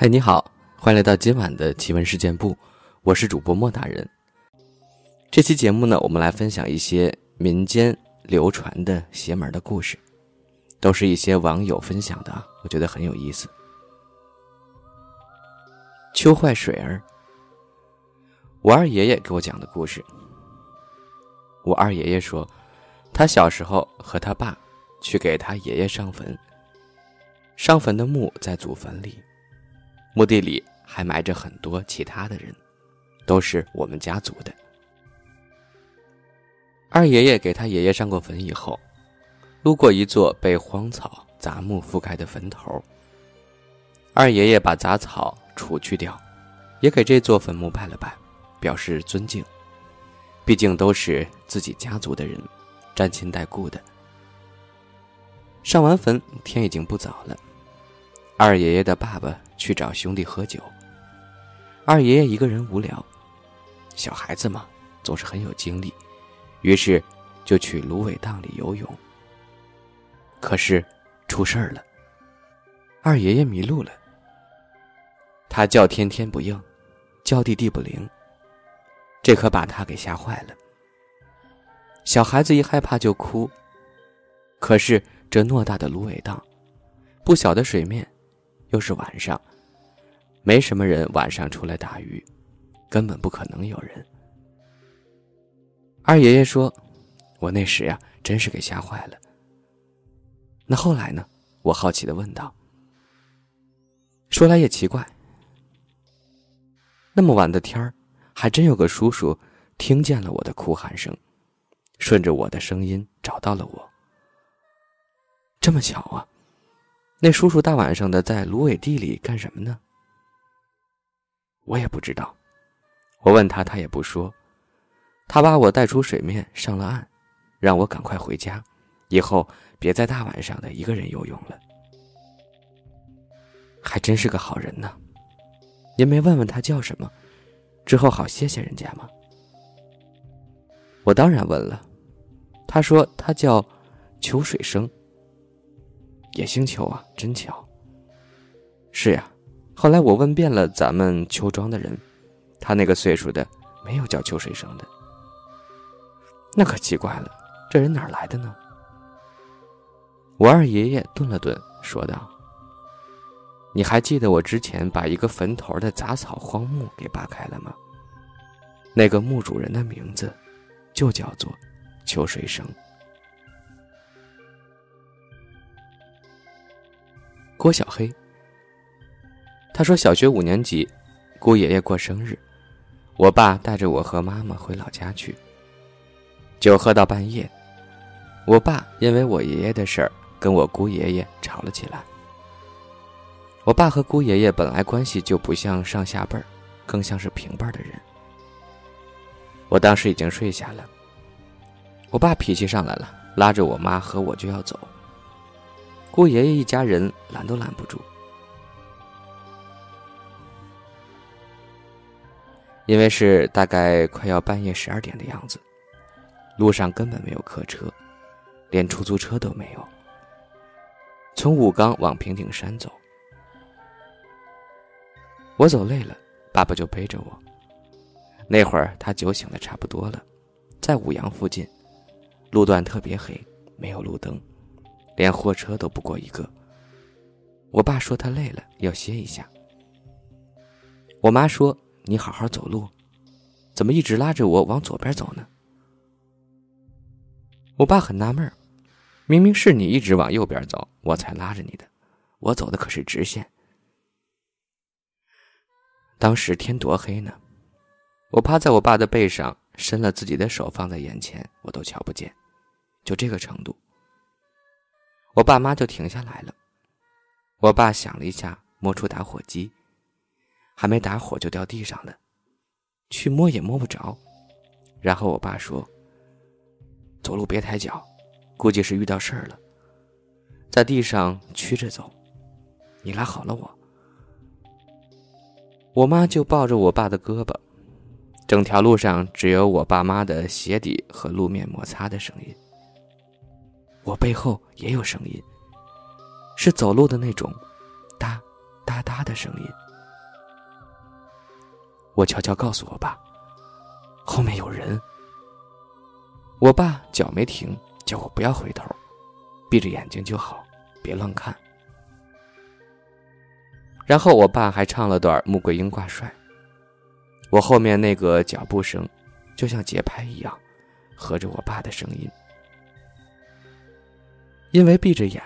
嗨，你好，欢迎来到今晚的奇闻事件部，我是主播莫大人。这期节目呢，我们来分享一些民间流传的邪门的故事，都是一些网友分享的，我觉得很有意思。秋坏水儿，我二爷爷给我讲的故事。我二爷爷说，他小时候和他爸去给他爷爷上坟，上坟的墓在祖坟里，墓地里还埋着很多其他的人，都是我们家族的。二爷爷给他爷爷上过坟以后，路过一座被荒草杂木覆盖的坟头，二爷爷把杂草除去掉，也给这座坟墓拜了拜，表示尊敬。毕竟都是自己家族的人，沾亲带故的。上完坟，天已经不早了，二爷爷的爸爸去找兄弟喝酒。二爷爷一个人无聊，小孩子嘛，总是很有精力。于是，就去芦苇荡里游泳。可是，出事儿了。二爷爷迷路了。他叫天天不应，叫地地不灵。这可把他给吓坏了。小孩子一害怕就哭。可是这偌大的芦苇荡，不小的水面，又是晚上，没什么人晚上出来打鱼，根本不可能有人。二爷爷说：“我那时呀，真是给吓坏了。”那后来呢？我好奇的问道。说来也奇怪，那么晚的天儿，还真有个叔叔听见了我的哭喊声，顺着我的声音找到了我。这么巧啊！那叔叔大晚上的在芦苇地里干什么呢？我也不知道，我问他，他也不说。他把我带出水面，上了岸，让我赶快回家，以后别在大晚上的一个人游泳了。还真是个好人呢。您没问问他叫什么，之后好谢谢人家吗？我当然问了，他说他叫秋水生，也姓邱啊，真巧。是呀，后来我问遍了咱们邱庄的人，他那个岁数的没有叫秋水生的。那可奇怪了，这人哪来的呢？我二爷爷顿了顿，说道：“你还记得我之前把一个坟头的杂草荒木给扒开了吗？那个墓主人的名字，就叫做秋水生。”郭小黑，他说小学五年级，姑爷爷过生日，我爸带着我和妈妈回老家去。酒喝到半夜，我爸因为我爷爷的事儿跟我姑爷爷吵了起来。我爸和姑爷爷本来关系就不像上下辈儿，更像是平辈儿的人。我当时已经睡下了，我爸脾气上来了，拉着我妈和我就要走。姑爷爷一家人拦都拦不住，因为是大概快要半夜十二点的样子。路上根本没有客车，连出租车都没有。从武冈往平顶山走，我走累了，爸爸就背着我。那会儿他酒醒的差不多了，在五羊附近，路段特别黑，没有路灯，连货车都不过一个。我爸说他累了，要歇一下。我妈说：“你好好走路，怎么一直拉着我往左边走呢？”我爸很纳闷，明明是你一直往右边走，我才拉着你的，我走的可是直线。当时天多黑呢，我趴在我爸的背上，伸了自己的手放在眼前，我都瞧不见，就这个程度。我爸妈就停下来了，我爸想了一下，摸出打火机，还没打火就掉地上了，去摸也摸不着，然后我爸说。走路别抬脚，估计是遇到事儿了，在地上曲着走。你拉好了我。我妈就抱着我爸的胳膊，整条路上只有我爸妈的鞋底和路面摩擦的声音。我背后也有声音，是走路的那种，哒哒哒的声音。我悄悄告诉我爸：“后面有人。”我爸脚没停，叫我不要回头，闭着眼睛就好，别乱看。然后我爸还唱了段《穆桂英挂帅》，我后面那个脚步声，就像节拍一样，合着我爸的声音。因为闭着眼，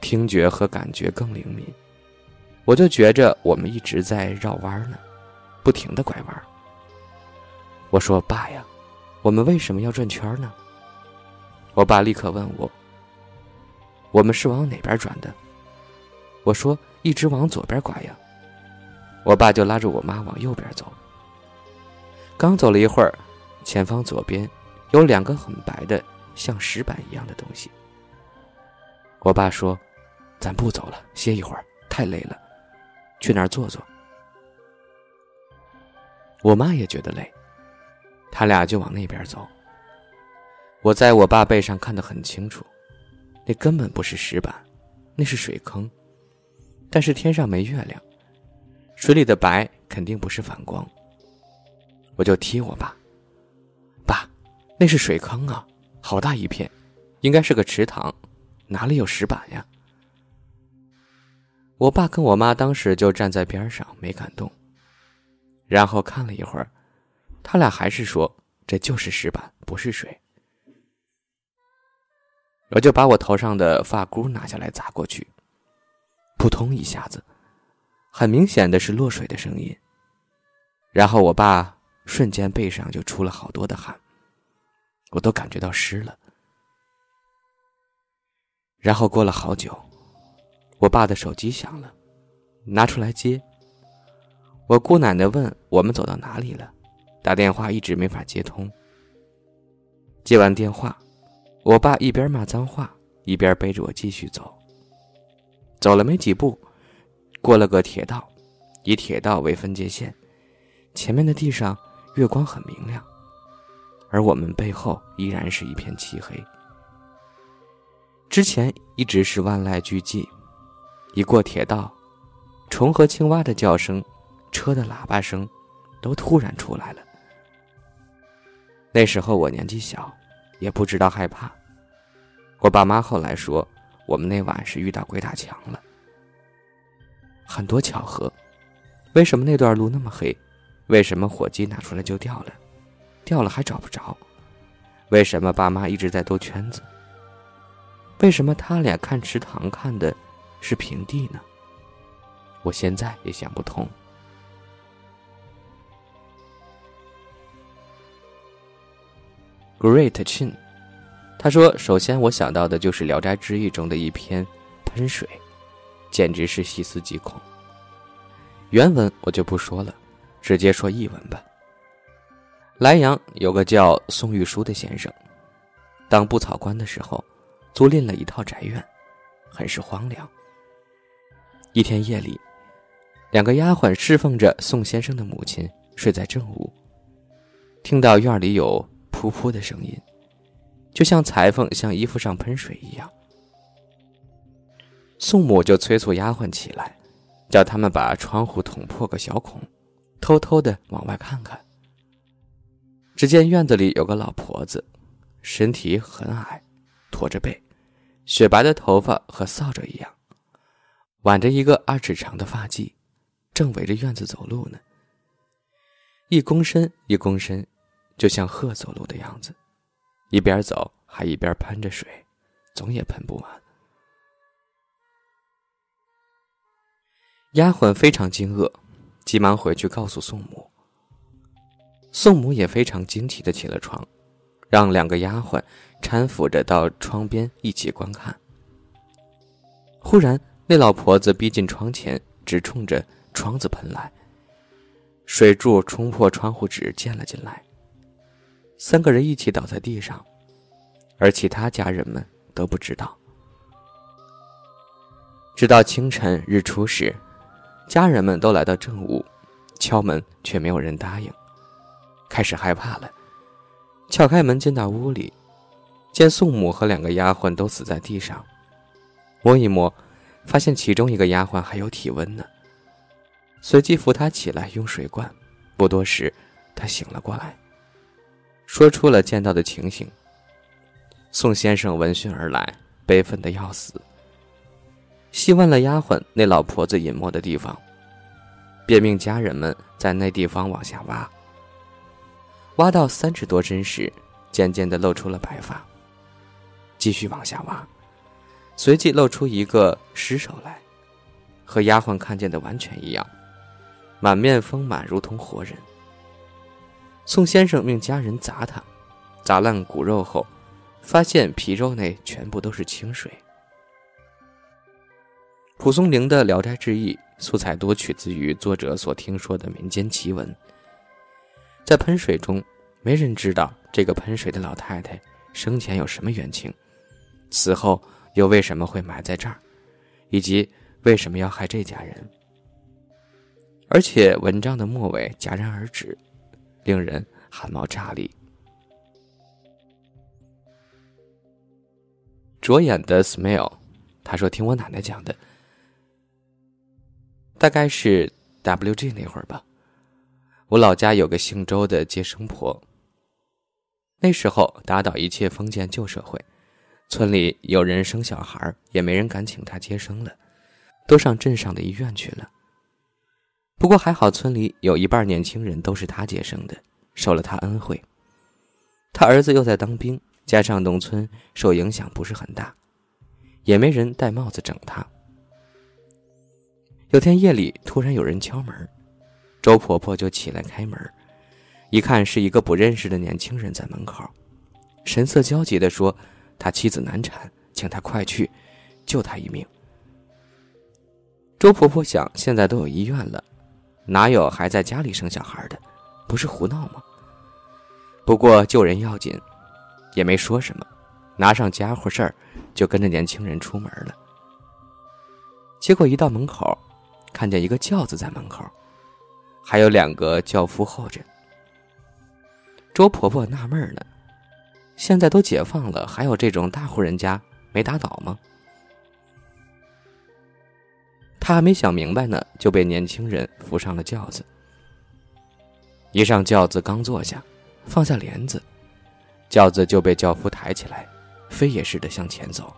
听觉和感觉更灵敏，我就觉着我们一直在绕弯呢，不停的拐弯。我说：“爸呀。”我们为什么要转圈呢？我爸立刻问我：“我们是往哪边转的？”我说：“一直往左边拐呀。”我爸就拉着我妈往右边走。刚走了一会儿，前方左边有两个很白的，像石板一样的东西。我爸说：“咱不走了，歇一会儿，太累了，去那儿坐坐。”我妈也觉得累。他俩就往那边走。我在我爸背上看得很清楚，那根本不是石板，那是水坑。但是天上没月亮，水里的白肯定不是反光。我就踢我爸：“爸，那是水坑啊，好大一片，应该是个池塘，哪里有石板呀？”我爸跟我妈当时就站在边上没敢动，然后看了一会儿。他俩还是说这就是石板，不是水。我就把我头上的发箍拿下来砸过去，扑通一下子，很明显的是落水的声音。然后我爸瞬间背上就出了好多的汗，我都感觉到湿了。然后过了好久，我爸的手机响了，拿出来接。我姑奶奶问我们走到哪里了。打电话一直没法接通。接完电话，我爸一边骂脏话，一边背着我继续走。走了没几步，过了个铁道，以铁道为分界线，前面的地上月光很明亮，而我们背后依然是一片漆黑。之前一直是万籁俱寂，一过铁道，虫和青蛙的叫声，车的喇叭声，都突然出来了。那时候我年纪小，也不知道害怕。我爸妈后来说，我们那晚是遇到鬼打墙了。很多巧合，为什么那段路那么黑？为什么火机拿出来就掉了？掉了还找不着？为什么爸妈一直在兜圈子？为什么他俩看池塘看的是平地呢？我现在也想不通。Great Chin，他说：“首先我想到的就是《聊斋志异》中的一篇喷水，简直是细思极恐。原文我就不说了，直接说译文吧。莱阳有个叫宋玉书的先生，当布草官的时候，租赁了一套宅院，很是荒凉。一天夜里，两个丫鬟侍奉着宋先生的母亲睡在正屋，听到院里有。”噗噗的声音，就像裁缝向衣服上喷水一样。宋母就催促丫鬟起来，叫他们把窗户捅破个小孔，偷偷的往外看看。只见院子里有个老婆子，身体很矮，驼着背，雪白的头发和扫帚一样，挽着一个二尺长的发髻，正围着院子走路呢。一躬身，一躬身。就像鹤走路的样子，一边走还一边喷着水，总也喷不完。丫鬟非常惊愕，急忙回去告诉宋母。宋母也非常惊奇的起了床，让两个丫鬟搀扶着到窗边一起观看。忽然，那老婆子逼近窗前，直冲着窗子喷来，水柱冲破窗户纸溅了进来。三个人一起倒在地上，而其他家人们都不知道。直到清晨日出时，家人们都来到正屋，敲门却没有人答应，开始害怕了。撬开门进到屋里，见宋母和两个丫鬟都死在地上，摸一摸，发现其中一个丫鬟还有体温呢，随即扶她起来，用水灌不多时，她醒了过来，说出了见到的情形。宋先生闻讯而来，悲愤的要死。细问了丫鬟那老婆子隐没的地方，便命家人们在那地方往下挖。挖到三尺多深时，渐渐的露出了白发。继续往下挖，随即露出一个尸首来，和丫鬟看见的完全一样，满面丰满，如同活人。宋先生命家人砸他，砸烂骨肉后。发现皮肉内全部都是清水。蒲松龄的《聊斋志异》素材多取自于作者所听说的民间奇闻。在喷水中，没人知道这个喷水的老太太生前有什么冤情，死后又为什么会埋在这儿，以及为什么要害这家人。而且文章的末尾戛然而止，令人汗毛炸立。着眼的 Smile，他说：“听我奶奶讲的，大概是 WG 那会儿吧。我老家有个姓周的接生婆。那时候打倒一切封建旧社会，村里有人生小孩，也没人敢请她接生了，都上镇上的医院去了。不过还好，村里有一半年轻人都是她接生的，受了她恩惠。她儿子又在当兵。”加上农村受影响不是很大，也没人戴帽子整他。有天夜里突然有人敲门，周婆婆就起来开门，一看是一个不认识的年轻人在门口，神色焦急地说：“他妻子难产，请他快去，救他一命。”周婆婆想，现在都有医院了，哪有还在家里生小孩的？不是胡闹吗？不过救人要紧。也没说什么，拿上家伙事儿，就跟着年轻人出门了。结果一到门口，看见一个轿子在门口，还有两个轿夫候着。周婆婆纳闷了：现在都解放了，还有这种大户人家没打倒吗？他还没想明白呢，就被年轻人扶上了轿子。一上轿子，刚坐下，放下帘子。轿子就被轿夫抬起来，飞也似的向前走。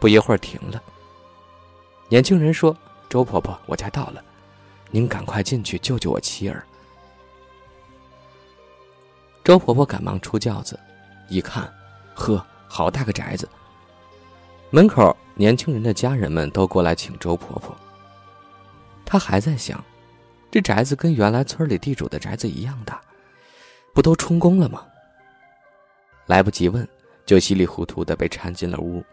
不一会儿停了。年轻人说：“周婆婆，我家到了，您赶快进去救救我妻儿。”周婆婆赶忙出轿子，一看，呵，好大个宅子。门口年轻人的家人们都过来请周婆婆。她还在想，这宅子跟原来村里地主的宅子一样大，不都充公了吗？来不及问，就稀里糊涂的被搀进了屋。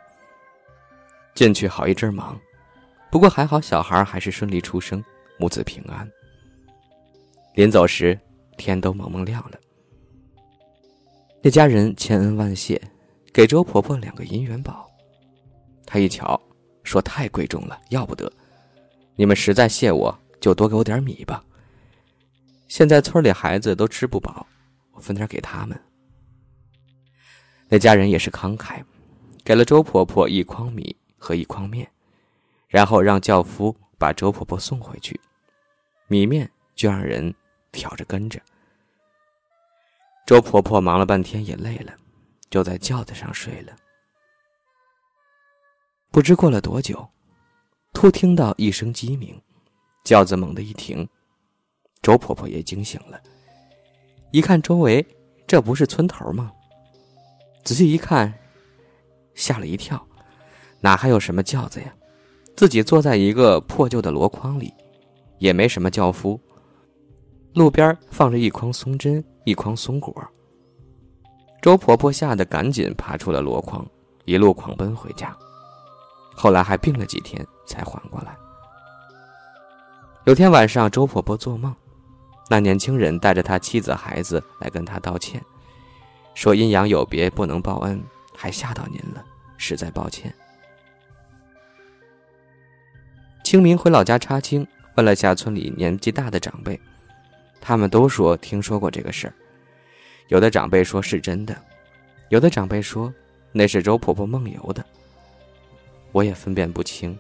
进去好一阵忙，不过还好，小孩还是顺利出生，母子平安。临走时，天都蒙蒙亮了。那家人千恩万谢，给周婆婆两个银元宝。她一瞧，说太贵重了，要不得。你们实在谢我，就多给我点米吧。现在村里孩子都吃不饱，我分点给他们。那家人也是慷慨，给了周婆婆一筐米和一筐面，然后让轿夫把周婆婆送回去，米面就让人挑着跟着。周婆婆忙了半天也累了，就在轿子上睡了。不知过了多久，突听到一声鸡鸣，轿子猛地一停，周婆婆也惊醒了，一看周围，这不是村头吗？仔细一看，吓了一跳，哪还有什么轿子呀？自己坐在一个破旧的箩筐里，也没什么轿夫。路边放着一筐松针，一筐松果。周婆婆吓得赶紧爬出了箩筐，一路狂奔回家。后来还病了几天才缓过来。有天晚上，周婆婆做梦，那年轻人带着他妻子孩子来跟她道歉。说阴阳有别，不能报恩，还吓到您了，实在抱歉。清明回老家插青，问了下村里年纪大的长辈，他们都说听说过这个事儿。有的长辈说是真的，有的长辈说那是周婆婆梦游的。我也分辨不清